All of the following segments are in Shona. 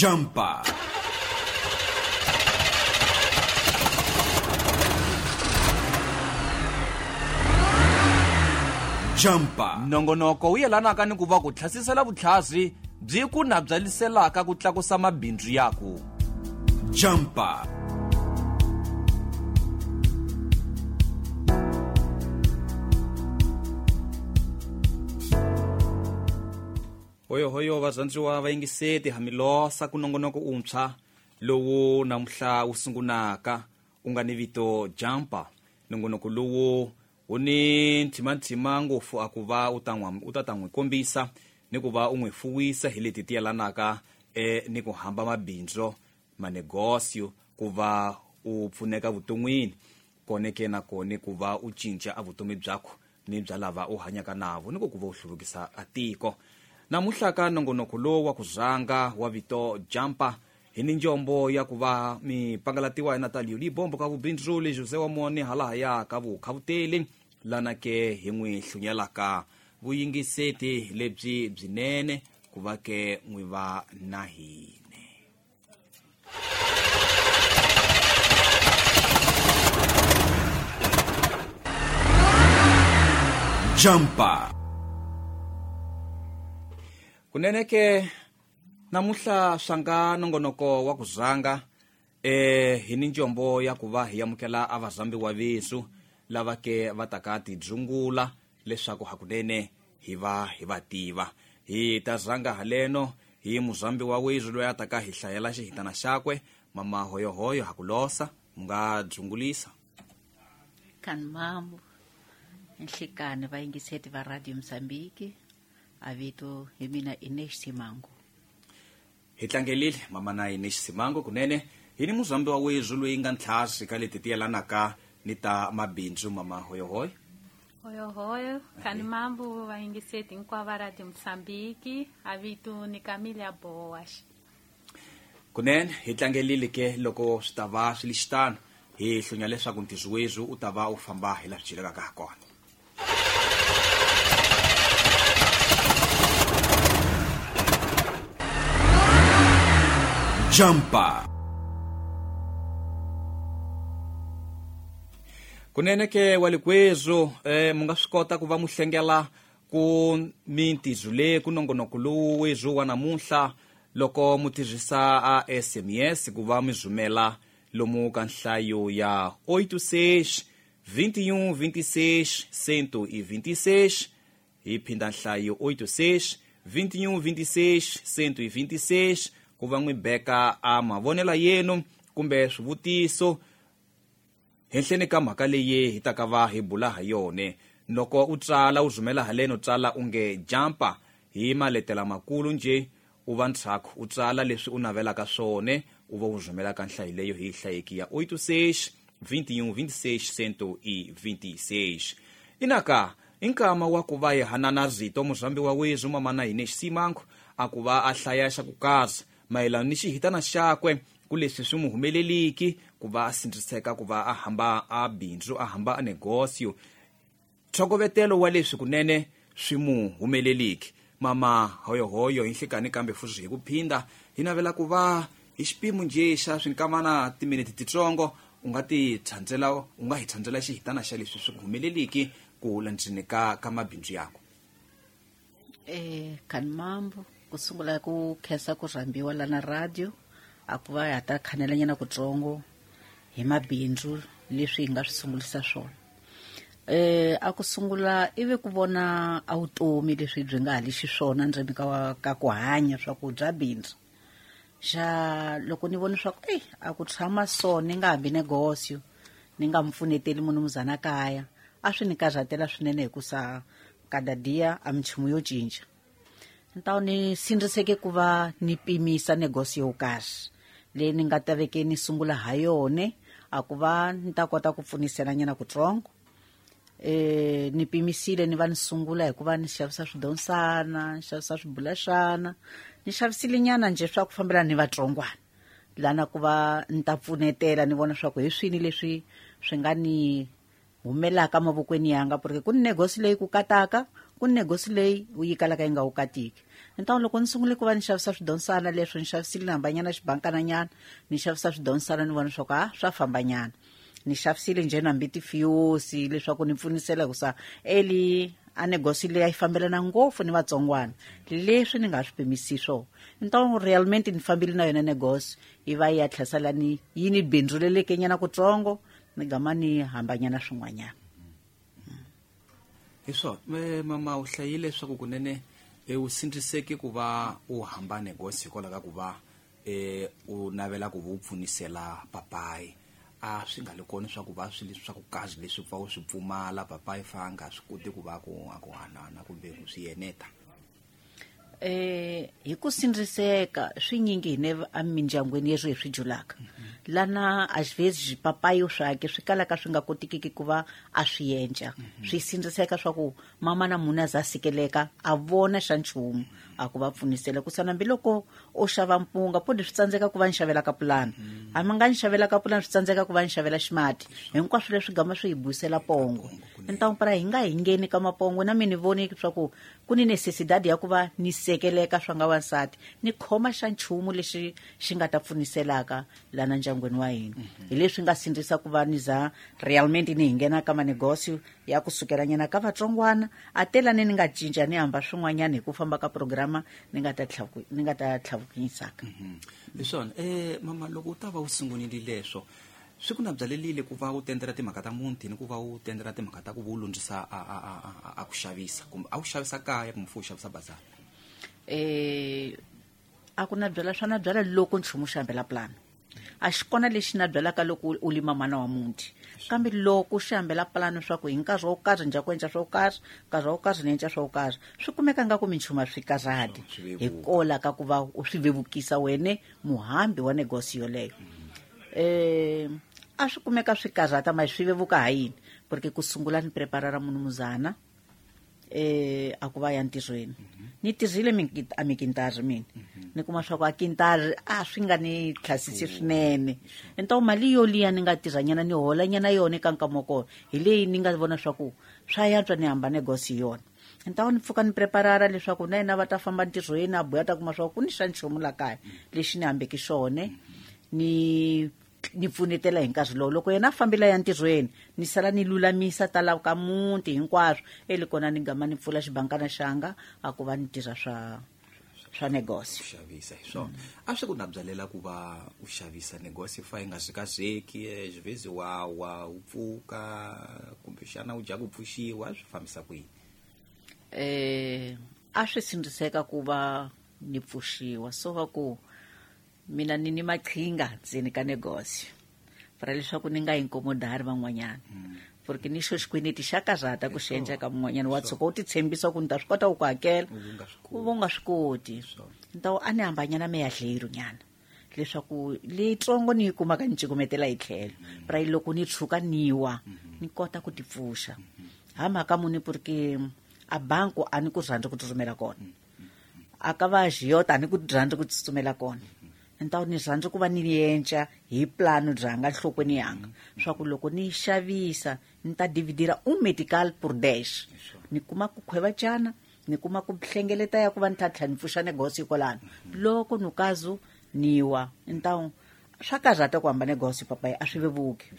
Jumpa. Jumpa. Nongonoko wu yelanaka ni ku va ku tlhasisela vutlhasi byi ku na ku tlakusa mabindzu yaku. Jumper. hoyo hoyo vazandziwa vayingise tihamilosa ku nongonoko untshwa lowu namuhla wu sungunaka u nga ni vito jampa nongonoko lowu wu ni ntshimantshima ngopfu a ku va u ta ta n'wi kombisa ni ku va u n'wi fuwisa hi leti ti yelanaka e ni ku hamba mabindzu manegosio ku va u pfuneka vuton'wini koneke nakone ku va u cinca a vutomi byakho ni bya lava u hanyaka navo ni ku ku va u hluvukisa a tiko namuhla ka nongonoko lowu wa ku zanga wa vito jampa hi ni njombo ya ku va mi pangalatiwa hi nataliyo leyi bomboka vubindzu le jose wa mone halahaya ka vukhawuteli lana ke hi n'wi hlunyelaka vuyingiseti lebyi byinene ku va ke n'wi va na hine jampa kuneneke namuhla swa nga nongonoko wa ku zanga um eh, e, hi ni ncombo ya ku va hi yamukela a vazambi wa visu lava ke va taka tidzungula leswaku hakunene hi va hi va tiva hi ta zanga haleno hi muzambi wa wizu loyi a taka hi hlayela xihitana xakwe mama hoyohoyo hakulosa u nga dzungulisa kanimambu enhlekani vayingiseti va radio mozambique avito vito inesh simango hi tlangelile mamana inesh simango kunene hi muzambi wa wezwi loyi nga ntlhasi ka leti ti yelanaka ni ta mabindzu mama hoyohoyo hoyohoyo kani mambo vayingiseti hinkwavo ra timosambiki a vito ni kamilia bowax kunene hi tlangelile ke loko swi ta va swi le xitano hi hlunya leswaku ntiziwezu u ta va u famba hi laha celekaka ha kona Jampa. kunene ke wa likwezo eh, mu nga swi kota ku va mu hlengela ku mintizu leyi ku nongonoko lowu wezo wa namuntlha loko mu tirhisa a sms ku va mi zumela lomu ka nhlayo ya 86 21 26 126 hi phinda nhlayo 86 21 26 126 ku va n'wi beka a mavonelo yenu kumbe swivutiso henhleni ka mhaka leyi hi taka va hi bula ha yone loko u tsala u zumela haleni u tsala u nge jampa hi maletela makulu njhe u va ntshako u tsala leswi u navelaka swone u va u zumelaka nhlayo leyo hi hlayeki ya 86216126 inaka i nkama wa ku va hi hanana rito muzambi wa wezu mamana hini xisimanko a ku va a hlaya xa ku kaza mayelana ni xihitana xakwe ku leswi swi n'wi humeleliki ku va a sindziseka ku va a hamba a bindzu a hamba a negosio ntlhokovetelo wa leswi kunene swi mu humeleliki mama hoyohoyo hi nhlekani kambe fuzi hi ku phinda hi navela ku va hi xipimo njhe xa swinkamana timinete titsongo u nga ti tshandzela u nga hi tshandzela xihitana xa leswi swi ku humeleliki ku landzeni ka ka mabindzu yako um eh, kanimambo ku sungula ku khensa ku rhambiwa lana radio a ku va ha ta khanelanyana kutsongo hi mabindzu leswi hi nga swi sungulisa swona eh a ku sungula ivi ku vona a vutomi leswi byi nga hali xiswona ndzeni ka ka ku hanya swa ku bya bindzu xa loko ni vone swa ku eyi a ku tshama so ni nga hambi negosio ni nga mi pfuneteli munhu muzana kaya a swi ni karhatela swinene hikusa kadadiya a minchumu yo cinca ni ta ni sindziseke ku va ni pimisa negosi yo karhi leyi ni nga ta veke ni sungula ha yone a ku va ni ta kota ku pfunisela nyana kutsrongo um e, ni pimisile ni va ni sungula hi ku va ni xavisa swidonsana ni xavisa swibulaxana ni xavisile nyana njhe swa ku fambela ni vatsrongwana lana ku va ni ta pfunetela ni vona swaku hi swini leswi swi nga ni humelaka mavokweni yanga ku ri ku ni negosi leyi ku kataka ku ni negosi leyi yi kalaka yi nga wu katiki ntawu loko ni sungule ku va ni xavisa swidonsana leswo ni xavisile nihambanyana xibankananyana ni xavisa swidonsana ni vona swaku a ah, swa fambanyana ni xavisile njheni hambi tifiyosi leswaku ni pfunisela kusa eli a negosi leyi a yi fambelana ngopfu ni vatsongwana leswi ni nga swi pimisi swona ntawu realment ni fambile na yona negosi yi va yi ya tlhasela ni yi ni bindzrulelekenyana kutsongo ni gama ni hambanyana swin'wanyana hi swona eh, mama u hlayile leswaku kunene e u sindziseki ku va u hambane gosi hikwalaho ka ku va e u navela ku va u pfunisela papayi a swi nga le kona swa ku va swi leswi swa ku kazi leswi pfa u swi pfumala papayi fa a nga swi koti ku va ku a ku hanana kumbe ku swi yeneta eh hi ku sindriseka swinyingi hine amindyangwini yeswo hi mhm. swi julaka lana axivezi swipapayo swake swi kalaka swi nga kotikiki ku va a swi enca mhm. swi sindriseka swa ku mama na munhu a za sikeleka a vona xa nchumu a ku va pfunisela ku sana hambiloko o xava mpunga pode swi tsandzeka ku va ni xavelaka pulani hambi mhm. nga ni xavelaka pulani swi tsandzeka ku va ni xavela ximati hinkwaswo leswi gama swi hi buyisela pongo entawumpara hi nga hi ngeni ka mapongo na mi ni voni swa ku ku ni necesidadi ya ku va ni sekeleka swa nga wansati ni khoma xa nchumu lexi xi nga ta pfuniselaka lana ndyangwini wa hina hi leswi nga sindzisa ku va ni za realment ni hi nghenaka manegosio ya kusukelanyana ka vatsongwana a telani ni nga cinca ni hamba swin'wanyana hi ku famba ka programa ni nga ta ni nga ta tlhavukisaka mhm. hi swona um mama loko u ta va wu sungunile leswo swi ku na byalelile ku va u tendela timhaka ta munti ni ku va u tendela timhaka ta ku va u lundzisa a ku xavisa kumbe a wu xavisa kaya kumbe fo u xavisa bazana um a ku na byala swa na byala loko nchumu xi hambela pulana a xi kona lexi na byalaka loko u lima mana wa muti kambe loko xi hambela pulani swa ku hi nkarhi wa ku karhi ndya ku endla swa ku karhi nkarhi wa ku karhi ni endla swa ku karhi swi kumeka nga ku minchumu a swi karhati hi kola ka ku va u swi vevukisa wena muhambi wa negosi yoleyo um a swi kumeka swi karhata ma swi vevuka ha yini ku ri ke ku sungula ni preparara munhu muzana eh, akuva ya ntirhweni mm -hmm. ni tirhile a mikintari mina mm -hmm. ni kuma swaku a kintari a swi nga ni tlhasisi swinene entao mali yo liya ni nga tirhanyana ni holanyana yona eka nkama wa kona hi leyi ni nga vona swaku swa yantswa ni hambane gosi yona entao ni pfuka ni preparara leswaku na yena va ta famba ntirhweni a buya ta kuma swaku ku ni xa nchomu la kaya mhm. lexi ni hambeki swone mm -hmm. ni ni pfunetela hi nkarhi lowu loko yena a fambela ya ntirhweni ni sala ni lulamisa talaku ka muti hinkwaswo eli kona ni ngama ni pfula xibankana xanga a ku va ni tirha swa swa negosio xavisa hi swona a swi ku na byalela ku va u xavisa negosio fa yi nga swikazeki e, xivezi wa wa u pfuka kumbexana u dya ku pfuxiwa a swi fambisa ku yini um e, a swi sindziseka ku va ni pfuxiwa so va ku mina ni ni machinga ndzeni ka negosio fara leswaku ni nga inkomodari van'wanyana purke mm. ni xo xikweneti xa kazata ku xi endla ka mun'wanyana wa tshuka u ti tshembisa ku ni ta swi kota ku ku hakela u va u nga swi koti ni ta wu a ni hambanyana miyadleyiru nyana leswaku leyitsongo ni yi kumaka ni cikumetela hi tlhelo mm. ra yi loko ni tshuka ni wa mm-hmm. ni kota ku tipfuxa mm-hmm. ha mhaka muni purke a banku a ni ku rhandzi ku tsutsumela kona mm-hmm. a ka va jiyota a ni ku rhandzi ku tsutsumela kona ni ta ku ni rhandza ku va ni yentxa hi pulani bya nga nhlokweni yanga swa ku loko ni xavisa ni ta dividira u medical prudesh ni kuma ku khwevacana ni kuma ku hlengeleta ya ku va ni tlhatlha ni pfuxa negosi hikolano loko nukazu ni wa ni ta swa karhata ku hamba negosi papaya a swi vevuki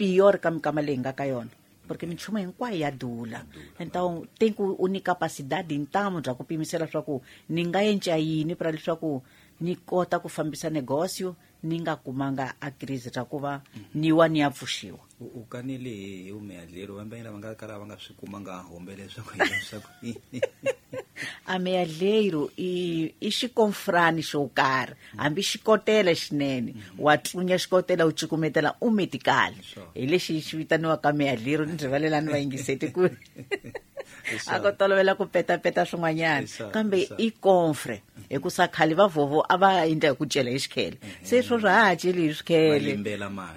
piyor ka mikama leyi nga ka yona porke minchumu hinkwayo ya dula nta tinku u ni kapasidadi ntamu bya ku pimisela swa ku ni nga yentxa yini pura leswaku ni kota ku fambisa negocio ni nga kumanga akrizi ra ku va ni wa ni ya pfuxiwa u kanele hi umeyadleri vambeni lava nga kala va nga swi kumanga hombe leswaku leswaku ameyadleiro i i xikomfurani xo karhi hambi xikotela xinene mhm. wa tlunya xikotela u cukumetela u metikali hi lexi xi vitaniwaka meyadleiro ni rivalelani va yingiseti kui a ku tolovela ku petapeta swin'wanyana kambe i konfre e hikusa e khale vavhovho a va endla hi ku cela hi xikhele se swo swa ha ha celi hi swikhele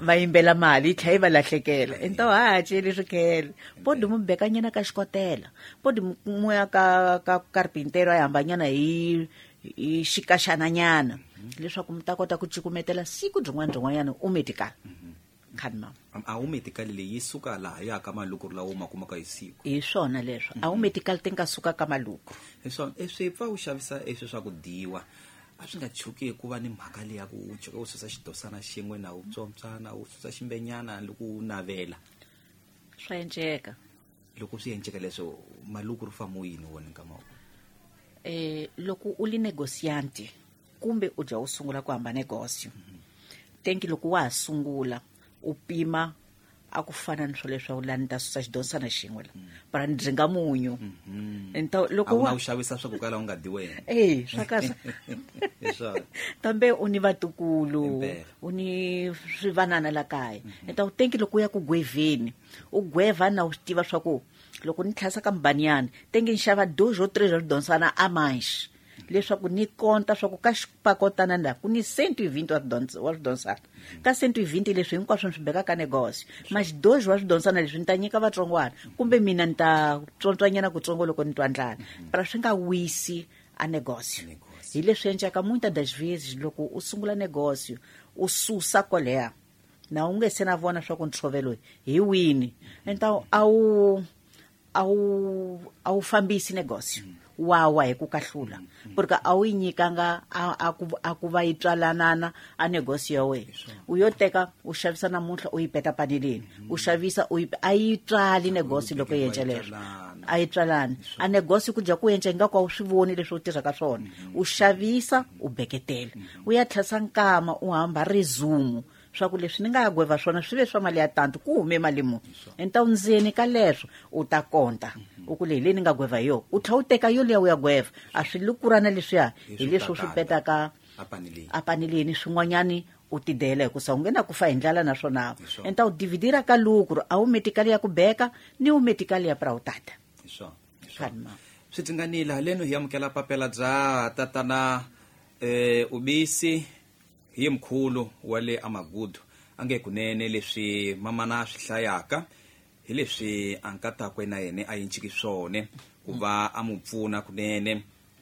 va yimbela mali yi tlhela yi va lahlekela ento ha ha celi swikhele bodi mu bekanyana ka xikotela bodi muya ka ka karpinteri a yi hambanyana hi hi xikaxananyana leswaku mi ta kota ku cukumetela siku byin'wana byin'wanyana u medikala mm -hmm. nkhanimamahiswona leswo a wu mhm. metikali ti nga suka ka malukru e e swipfa u xavisa eswi swa ku diwa a swi nga chuki hi ku va ni mhaka leya ku u chuka u susa xidosana xin'we na u tsomtsana u susa ximbenyana loko u navela swa enceka loko swi enceka leswo maluku ri famba u yini wona nkama um e, loko u li negociante kumbe u dya wu sungula ku hambanegosio mhm. tenki loko wa ha sungula u pima a ku fana ni swa leswaku laha ni ta susa xidyondzisana xin'we la mara mhm. ni dringa munyu ntlokoxavisa swakuka la u nga diwena e swa kasa kambe u ni vatukulu u ni swivanana la kaya mhm. ni ta ku tenki loko u ya ku gweveni u gweva na u swi tiva swa ku loko ni tlhasa ka mbaniyani tenki ni xava dojo tre ra swidyondzisana amanxi leswaku ni konta swa ku ka xipakotana na ku ni cent vint wa swidonsana ka cent vint leswi hinkwaswo ni swi bekaka negosio maxidoji wa swidonsana leswi ni ta nyika vatsongwana kumbe mina ni ta tsontswanyana kutsongo loko ni twandlana ra swi nga wisi a negosio hi leswi endlaka munta dasvis loko u sungula negosio u susa koleha na u nge se na vona swa ku ntshovelo hi wini entaw a wu a wu a wu fambisi negosio mm -hmm wa wa hi ku kahlula ku ri ka a wu yi nyikanga a ku va yi tswalanana a negosi ya wena u yo teka u xavisa namuntlha u yi peta panileni mm-hmm. u xavisa u yi a yi tswali negosi loko yi encelelo a yi tswalani a negosi ku dya ku yenca yi nga ku a wu swi voni leswi u tirhaka swona mm-hmm. u xavisa mm-hmm. u beketela u ya tlhasa nkama u hamba rezumu swa ku leswi ni nga ya gweva swona swi ve swa mali ya tanti ku hume mali muni entawu ndzeni ka leswo u ta konta mm -hmm u ku leyi leyi ni nga gweva hi yona u tlhela u teka yo liya u ya gweva a swi lukurana leswiya hi leswi u swi petaka a pani leyi ni swin'wanyani u tidela hikusa u nge na ku fa hi ndlala naswona enta u dividira ka luku ri a wu metikali ya ku beka ni wu metikali ya purawutata swi tinganile haleni hi amukela papela bya tatana um ubisi hi mkhulu wa le amagudu a nge kunene leswi mamana swi hlayaka hi leswi a nkatako na yena a yinciki swone ku va a mu pfuna kunene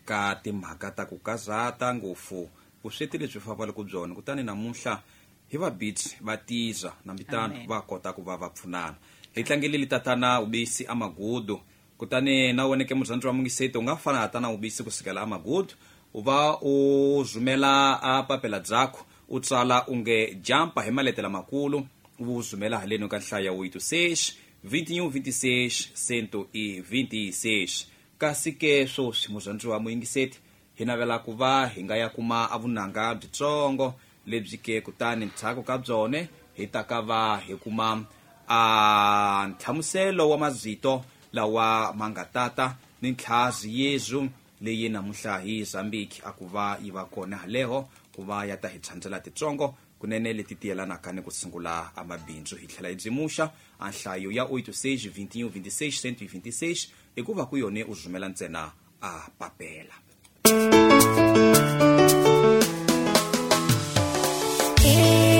ka timhaka ta ku kazata ngopfu vusweti lebyi fambalaka byona kutani namuntlha hi va bit va tiza nambitano va kota ku va va pfunana hi tlangeleli tatana ubisi amagudu kutani na woneke muzanzi wa mungiseti u nga fana tatana ubisi kusukela amagudu u va u zumela a papela byaku u tsala unge jampa hi maletela makulu u va u zumela haleni ka nhlayo ya wetu sexi 21 26 e 126 um, e e kasi ke swoswi murhandziwa muyingiseti hi navela ku va hi nga ya kuma avunanga byitsongo lebyi ke kutani ntshaku ka byone hi ta ka va hi kuma a ntlhamuselo wa mazito lawa ma nga tata ni ntlhazi yezu leyi namuhla hi zambiki a ku va yi va kona haleho ku va ya ta hi tshandzela titsongo kunene leti tiyelanaka ni ku sungula amabindzu hi tlhela hi byimuxa a nhlayo ya 86-21-26-126 i ku va ku yone u rhumela ntsena a papela hey. Eh.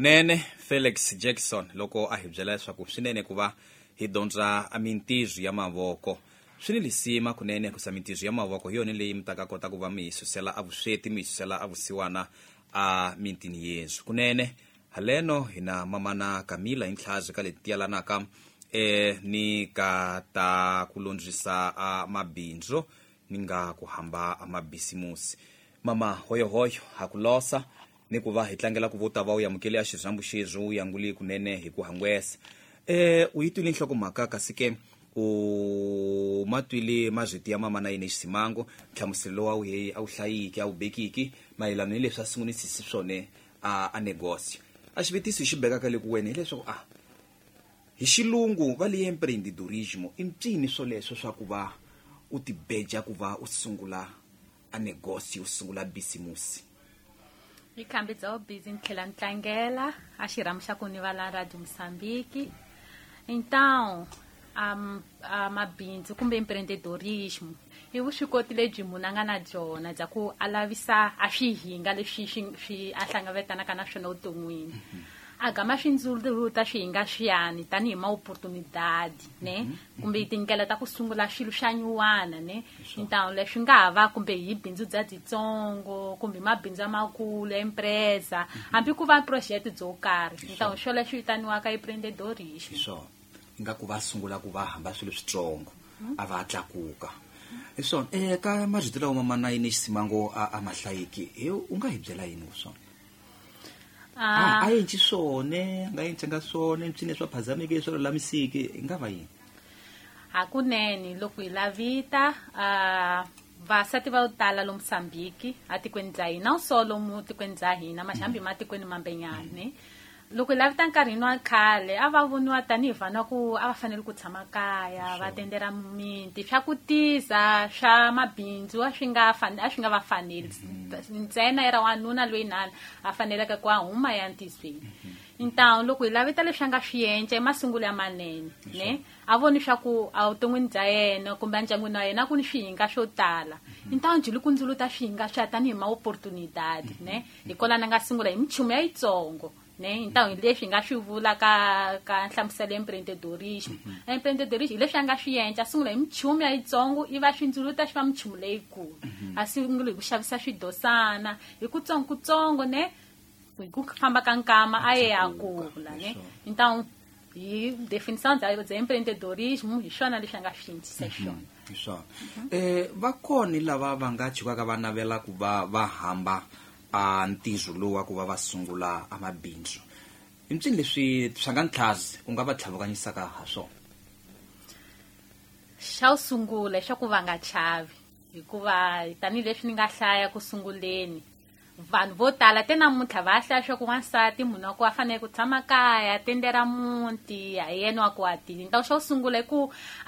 kunene Felix Jackson loko a hi byela leswaku swinene ku va hi a mintirho ya mavoko swi ni lisima kunene hikusa mintirho ya mavoko hi yona leyi mi ta ka kota ku va mi hi susela avusweti mi hi susela avusiwana a mintini yesu kunene haleno hi na mamana kamila hi ntlhazi ka leti yelanaka e eh, ni ka ta ku londzisa a mabindzu ni nga ku hamba a mabisimusi mama hoyohoyo ha ku losa ni ku va hi tlangelaku vo ta va u yamukele a xirhambu xebyo u yanguli kunene hi ku hangwesa um eh, u yi twile nhlokomhaka kasi ke u ma twile mazwiti ya mama na yini xisimango nhlamuselo wa wuheyi a wu hlayiki a wu bekiki mayelana ni leswi a sungunisisi swone a a negocio a xivutiso hi xi bekaka le ku wena hileswaku a hi xilungu va le empreendedorismo i ncini swoleswo swa ku va u tibeja ku va u sungula a negocio u sungula bisimusi vikhambi bya vubizi ni tlhela ni tlangela a xirhamu xa ku ni va la radio mosambiki intawu a mabindzu kumbe imprentedorismo i vuswikoti lebyi munhu a nga na byona bya ku a lavisa a swihinga leswi swi a hlangavetanaka na swona vuton'wini mm -hmm agama swi ndzuluta swihinga swiyani tanihi maopportunidade ne mhm. kumbe hi mhm. tindlela ta ku sungula swilo swa nyuwana ne ntawu leswi nga ha va kumbe hi bindzu bya titsongo kumbe mabindzu amakulu empresa mhm. hambi ku va projet byo karhi ntawu swoleswi vitaniwaka iprendedorixiso ingaku va sungula ku va hamba swilo switsongo a va tlakuka hi e swona eka marito lawo mamanayini xisimango a mahlayiki u nga hi byela yini swona aenchi ah. ah, swone angaenchanga swone swine swa phazameke swa lulamisiki i nga va yini hakunene loko hi lavita ah, vasati va tala lo mosambiki atikweni bya hina wu solo mu tikweni bya hina maxambi matikweni mambenyani mm -hmm loko lavi ta nkarhini wa khale a va voniwa tanihi vana ku a va fanele ku tshama kaya va tendela miti swa ku tisa swa mabindzu a swi nga a swi nga va faneli mm-hmm. ntsena era wanuna loyi nana a faneleke ku a huma ya ntisweni mm-hmm. ntawu loko hi lavita leswi a nga swi yenca i masungulo ya manene ne a voni swa ku a wutonwini bya yena kumbe a ndyangwini wa yena a ku ni swihinga swo tala mm-hmm. ntawu byi li ku ndzuluta swihinga swa tanihi ma opportunidad ne hikolana nga sungula hi minchumu ya yitsongo ne ntaw hi leswi hi nga swi vula ka ka nhlamuselo ya empreendedorism mhm. empreendedorism hi leswi a nga swi endla sungula hi michumu ya yitsongo i va swindzuluta swi va michumu leyikulu mhm. a sungula hi ku xavisa swidosana hi kutsongokutsongo ne hi ku famba ka nkama a ye ya kula ne ntaw hi definition bya empreendedorism hi swona leswi a nga swi endlisa swona mhm, hi swona um eh, va kona lava va nga chikaka va navela ku va va hamba a ntirho lowu wa ku va va sungula a mabindzu i mpyini leswi swa nga ntlhazi ku nga va tlhavukanyisaka ha swona xa wu sungula xa ku va nga chavi hikuva tanihileswi ni nga hlaya ku sunguleni vanhu vo tala te namuntlha va hlaya swa ku wansati munhu wa ku a fanele ku tshama kaya tendera muti ha yena wa ku a dini ntaku xa ku sungula i ku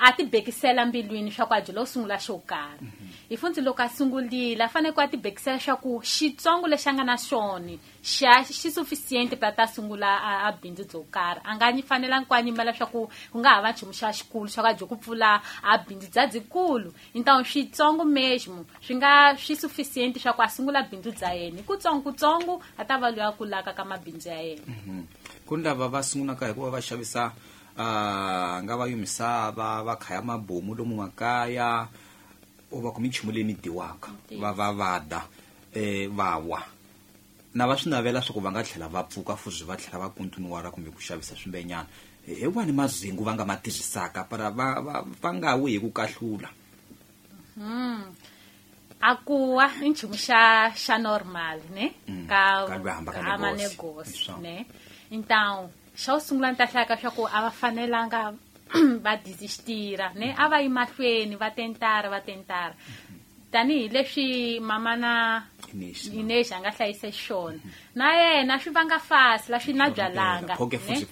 a tibekisela mbilwini swa ku a dyela u sungula xo karhi mhm. hi funtsi loko a sungulile a fanele ku a tibekisela swa ku xitsongo lexi a nga na swona xa xi sufficient ta ta sungula a bindzu byo karhi a nga ni fanelangi ku a nyima leswaku ku nga ha va nchumu xa xikulu swa ku a byi ku pfula a bindzu bya byikulu intawu switsongo mesmo swi nga swi sufficient swa ku a sungula bindzu bya yena hi kutsongokutsongo a ta va loyi a kulaka ka mabindzu ya yena mhm. ku ni lava va sungulaka hikuva va xavisa a nga va yomisava va khaya mabomu lomu makaya u va kumi nchumu leyi ni diwaka va va vada um e, va wa na va swi navela swa ku va nga tlhela va pfuka fuzi va tlhela va kontinuwara kumbe ku xavisa swimbenyana hi wani mazingu va nga ma tirhisaka para va va, va nga wi hi ku kahlula hmm. a kuwa i nchumu xa xa normal ne mm. ka amanegosi ne então xo sungula ni ta hlayaka swa ku a va fanelanga va dizistira ne a va yi mahlweni va tentara va tentara mhm. tanihileswi mamana hinexi a nga hlayise xona na yena swi vanga fasi la swi na byalanga hi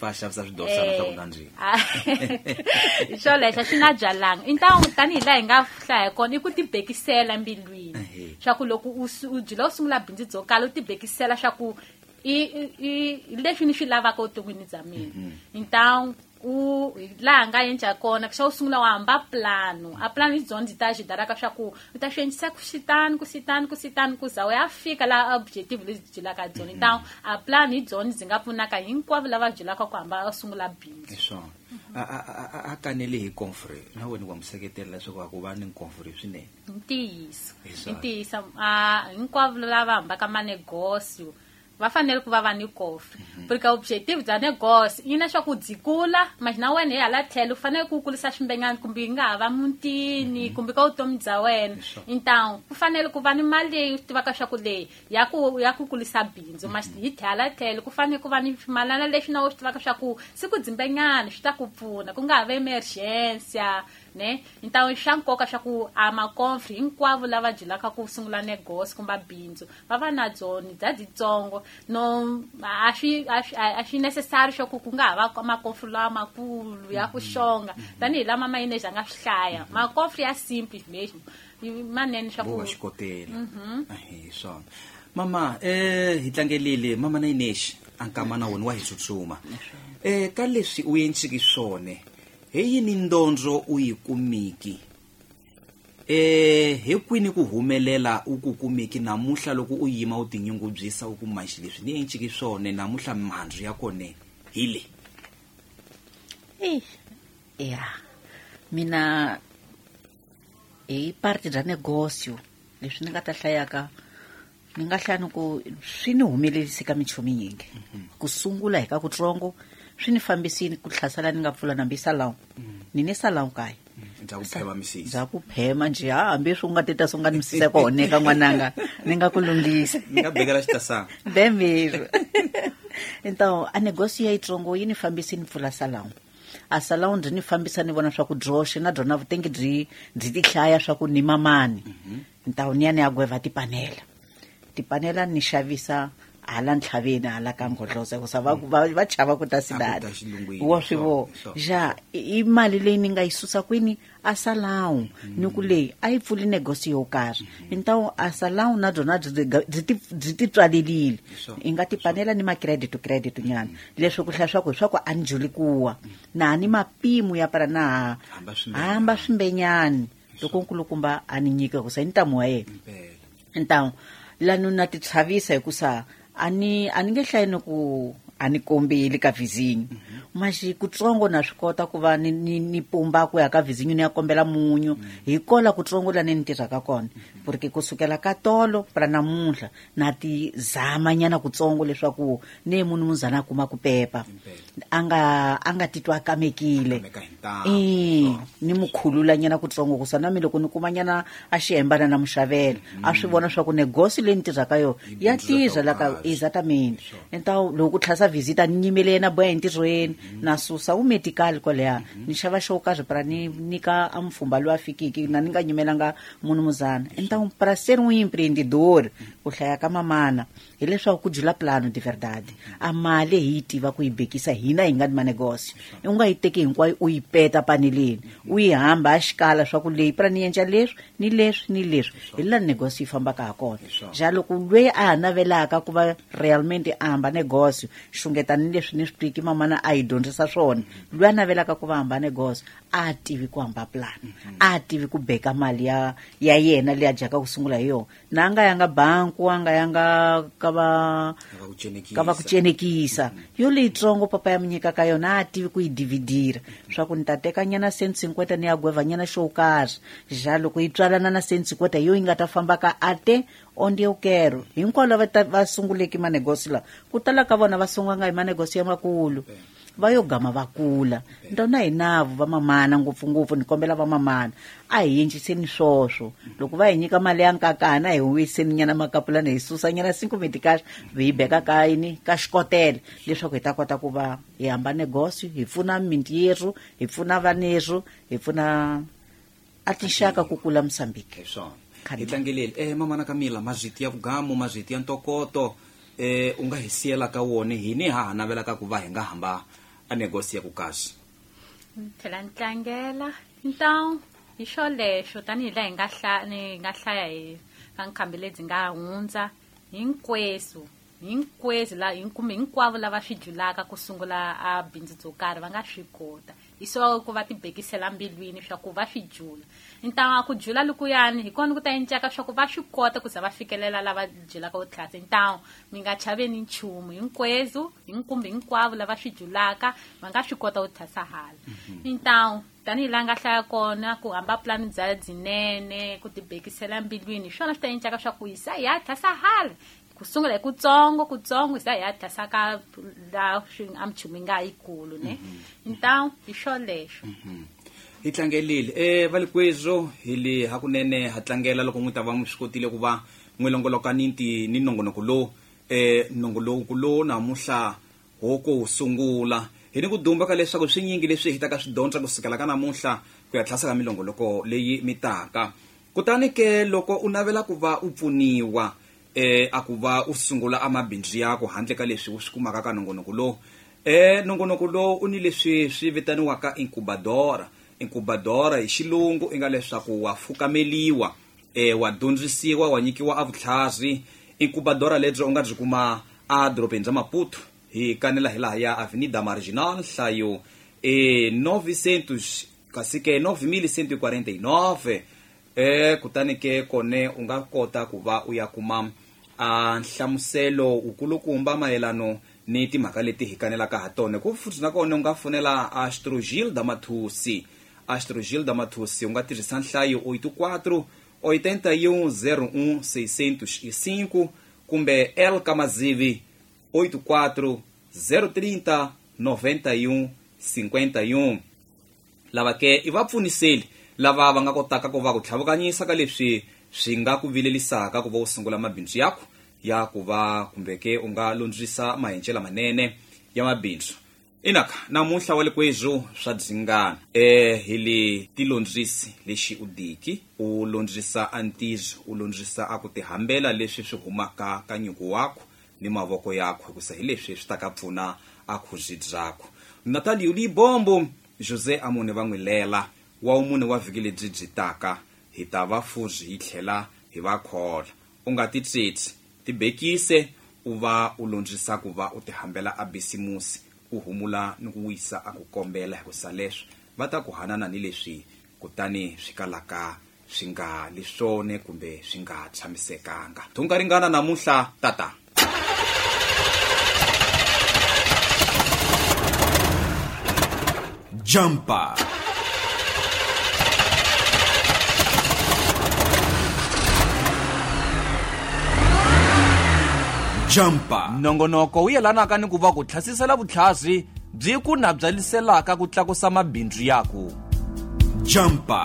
xolexo eh, swi na byalanga i ntawu tanihi laha hi nga hlaya kona i ku tibekisela mbilwini swa ku loko u byila u sungula bindzu byo kala u tibekisela swa ku i i hi leswi ni swi lavaka evuton'wini bya mina hi mhm. ntawu u laha nga endla kona xa u sungula wa hamba pulanu a pulani hi dyondzi ta xi dalaka swa ku u ta swi endlisa ku xitani ku xitani ku xitani ku za u ya fika laha objective lebyi byilaka byona ta mm-hmm. a pulani hi dyondzi byi nga pfunaka hinkwavo lava byilaka ku hamba u sungula bindzu swona a kanele hi comfre na wena wa mi seketela leswaku a ku va ni comfre swinene ntiyiso i ntiyiso a hinkwavo lava hambaka manegosio vafanele ku va va ni kofre porque objective bya negosio yi na swa ku byi kula mas na wena hi hala tlhelo u fanele ku kulisa swimbenyana kumbe yi nga ha va mutini mhm. kumbe ka vutomi bya wena intangu ku fanele ku va ni mali leyi u tivaka swa ku leyi ya ku ya ku kulisa bindzu mas hi mhm. tlhela tlhelo ku fanele ku va ni swimalana leswi na wo swi tivaka swa ku siku dzimbenyana swi ta ku pfuna ku nga ha va emergencia ne então i xa nkoka xa ku a makomfri hinkwavo lava dyelaka ku sungula negosi kumba bindzu va va na byoni bya dyitsongo no a swi a swi necessary xa ku ku nga ha va makomfri lawa makulu ya ku xonga mm-hmm. tanihi lama mayinege a nga swi hlaya makomfri mm-hmm. ya simple mesmo manene xa kuwa xikotela mm-hmm. hiswona mama um hi tlangelile mama nayinexi a nkamana woni wa hi tsutsuma um ka leswi u yencike swone heyi ni ndondzo u yi kumiki eh hi kwini ku humelela u ku kumeki namuhla loko u yima u tinyungubyisa u kuma xi leswi ni enciki swona namuhla mihandzu ya kone hi le ya mina hi parti bya negosio leswi ni nga ta hlayaka ni nga hlaya ni ku swi ni humelerisi ka michumi yingi mhm. ku sungula hi ka kutsongo mm -hmm. swi ni fambisini ku tlhasela ni nga pfula nambi salawu ni ni salawu kaya mm, bya ku phema njhe ha hambi swi u nga tita swunga ni misisa ku honeka n'wananga ni nga ku lunghisa bemiri ntao a negosio ya yitsongo yi ni fambisi ni pfula salawu a salawu ndzi ni fambisa ni vona swa ku droxe na byona vutengi byi byi tihlaya swa ku ni mamani mhm. ntawu ni ya ni ya gweva tipanela tipanela ni xavisa hala ntlhaveni hala ka ngodlose ku sava va chava ku ta sidati wa swi voo ja i mali leyi ni nga yi susa kwini a salawu mm-hmm. ni ku leyi a yi pfuli negosi yo karhi mm-hmm. intawu a salawu na byona byi ti tswalelile i nga tipanela ni macredit credit nyana mm-hmm. leswi ku hlaya swaku hi swaku a ni julikuwa na ha ni mapimu ya pala na ha hamba swimbenyani loko nkulukumba a ni nyika kusa i ntamu wa yena intawu lanu na ti tshavisa hikusa ani ani nge hlayi ni ku a ni kombeli ka vhizinyu maxi mhm. kutsongo na swi kota ku va ni ni ni pumba ku ya ka vhizinyu ni ya kombela munyu mhm. hi kola kutsongo lani ni tirhaka kona mhm. ku ri ke kusukela ka tolo ra namuntlha na ti zamanyana kutsongo leswaku ni munhu muzana a kuma ku pepa a nga a nga titwa kamekile i ni mukhululanyana kutsongo kusa na mi loko ni kumanyana a xihembana na muxavela a swi vona swaku negosi leyi ni tirhaka yona ya tirha laka exactamente entao loko ku tlhasa visita nyimele na boya entirhweni mhm. na susa umedical koleya mhm. ni xava xo karhi para ni nyika a mufumba loyi a fikiki na ni nga nyimelanga munhu muzana para ser um empreendedor o ku hlaya ka mamana hileswaku ku jula de verdade a mali hi yi tiva ku yi bekisa hina hi nga ni manegosio u nga yi teki hinkwayo u yi peta paneleni mhm. u yi hamba a xikala swa ku leyi para ni yenca leswi ni leswi ni leswi hi laha negosio yi fambaka ha kona ja loko lweyi a ha navelaka ku va realmente a hamba negosio xungetani leswi ni swi twiki mamana a hi dyondzisa swona loyi a navelaka ku va hamba ni gozo a tivi ku hamba pulani a tivi ku beka mali ya ya yena leyi a dyaka ku sungula hi yona na a nga ya nga banku a nga ya nga ka va ka va ku cenekisa yo leyitsrongo papa ya mi nyikaka yona a tivi ku yi dividira swa ku ni ta teka nyana sent cinqueta ni ya gweva nyana xo karhi ja loko yi tswalana na sent cinqueta hi yo yi nga ta fambaka ate ondyeukero hinkwavo lava va sunguleke manegosi lawa ku tala ka vona va sungulanga hi manegosi ya makulu va yo gama va kula ntona hi navo vamamana ngopfungopfu ni kombela vamamana a hi yinciseni sweswo loko va hi nyika mali ya nkakana hi wiseni nyana makapulana hi susanyana sinkumiti kaxa hi beka ka yini ka xikotele leswaku hi ta kota ku va hi hamba negosio hi pfuna mintirho hi pfuna vanirho hi pfuna a tinxaka ku kula musambiki hi swona itlangeleli um eh, mamana ka mila mazriti ya vugamu mazriti ya ntokoto um u nga hi siyela ka wone hini ha ha navelaka ku va hi nga hamba a negosi ya ku kaxi ni tlhela ni tlangela ntawu hi xolexo tanihi laha hi nga hlani hi nga hlaya hi ka nikhambi lebyi nga hundza hinkwesu hinkwesu la hikumbe hinkwavo lava swi dyulaka ku sungula a bindzu byo karhi va nga swi kota hi swo ku va tibekisela mbilwini swa ku va swi dyula ntanga ku jula lokuyani hi kona ku ta endlaka swaku va swi kota ku za va fikelela lava julaka utlasi ntanga mi nga chaveni nchumu hinkwezu hinkumbe hinkwavo lava swi julaka va nga swi kota utlasa hala mhm. ntanga tanihi laa nga hlaya kona ku hamba pulani bya dzinene ku tibekisela mbilwini hi swona swi ta endlaka swaku hi sa hi ya tlasa hala ku sungula hi kutsongo kutsongo hi sa hi ya tlasaka laa swi amchumi nga yikulu ne mhm. ntanga hi swoleswo mhm. hi tlangelile eh valikwezo hi le hakunene ha tlangela loko n'wi ta va n'wi swi kotile ku va n'wi longolokani nti ni nongonoko lowu eh nongoloko lowu namuntlha ho ko sungula hi ni ku dumba ka leswaku swinyingi leswi hi taka swi dyondza kusukela ka namuntlha ku ya tlhasa ka milongoloko leyi mi taka kutani ke loko u navela ku va u pfuniwa eh a ku va u sungula amabindzu yako handle ka leswi u swi kumaka ka nongonoko lowu eh nongonoko lowu u ni leswi swi vitaniwaka inkubadora inkubadora hi xilungu i nga leswaku wa fukameliwa um wa dyondzisiwa wa nyikiwa avutlhari inkubadora lebyi u nga byi kuma adorobeni bya maputo hi kanela hi laha ya avenida marginal nhlayo e 900 kasi ke 9149 eh kutani ke kone u nga kota ku va u ya kuma a nhlamuselo u kulukumba mayelano ni timhaka leti hi kanelaka ha tona ku futhi nakona u nga fonela a strogil da mathusi 0800 11 Astrogilda Matucci u nga tirhisa nhlayo 84 8101 605 kumbe L Kamazivi 84 030 91 51 lava ke i vapfuniseli lava va nga kotaka ku va ku tlhavukanyisa ka leswi swi nga ku vilelisaka ku va u sungula mabindzu yakho ya ku va kumbe manene ya inaka namuntlha wa le kwezu swa dzingana eh hi le tilondzisi lexi u diki u londzisa a ntizo u londzisa a ku tihambela leswi swi humaka ka nyiko wako ni mavoko yakho hikusa hi leswi swi ta ka pfuna a khudzi byakho natali u bombo jose a mune va n'wi lela wa umune wa vhiki lebyi byi taka hi ta va fuzi hi tlhela hi va khola u nga titsitsi tibekise u va u londzisa ku va u tihambela a bisimusi ku humula ni ku wisa a ku kombela hi ku va ta ku hanana ni leswi kutani swi kalaka swi nga leswone kumbe swi nga tshamisekanga thunga ringana namuntlha tata jumper jampa nongonoko wu yelanaka ni ku va ku tlhasisela vutlhaswi byi ku na byaliselaka ku tlakusa mabindzu yaku jampa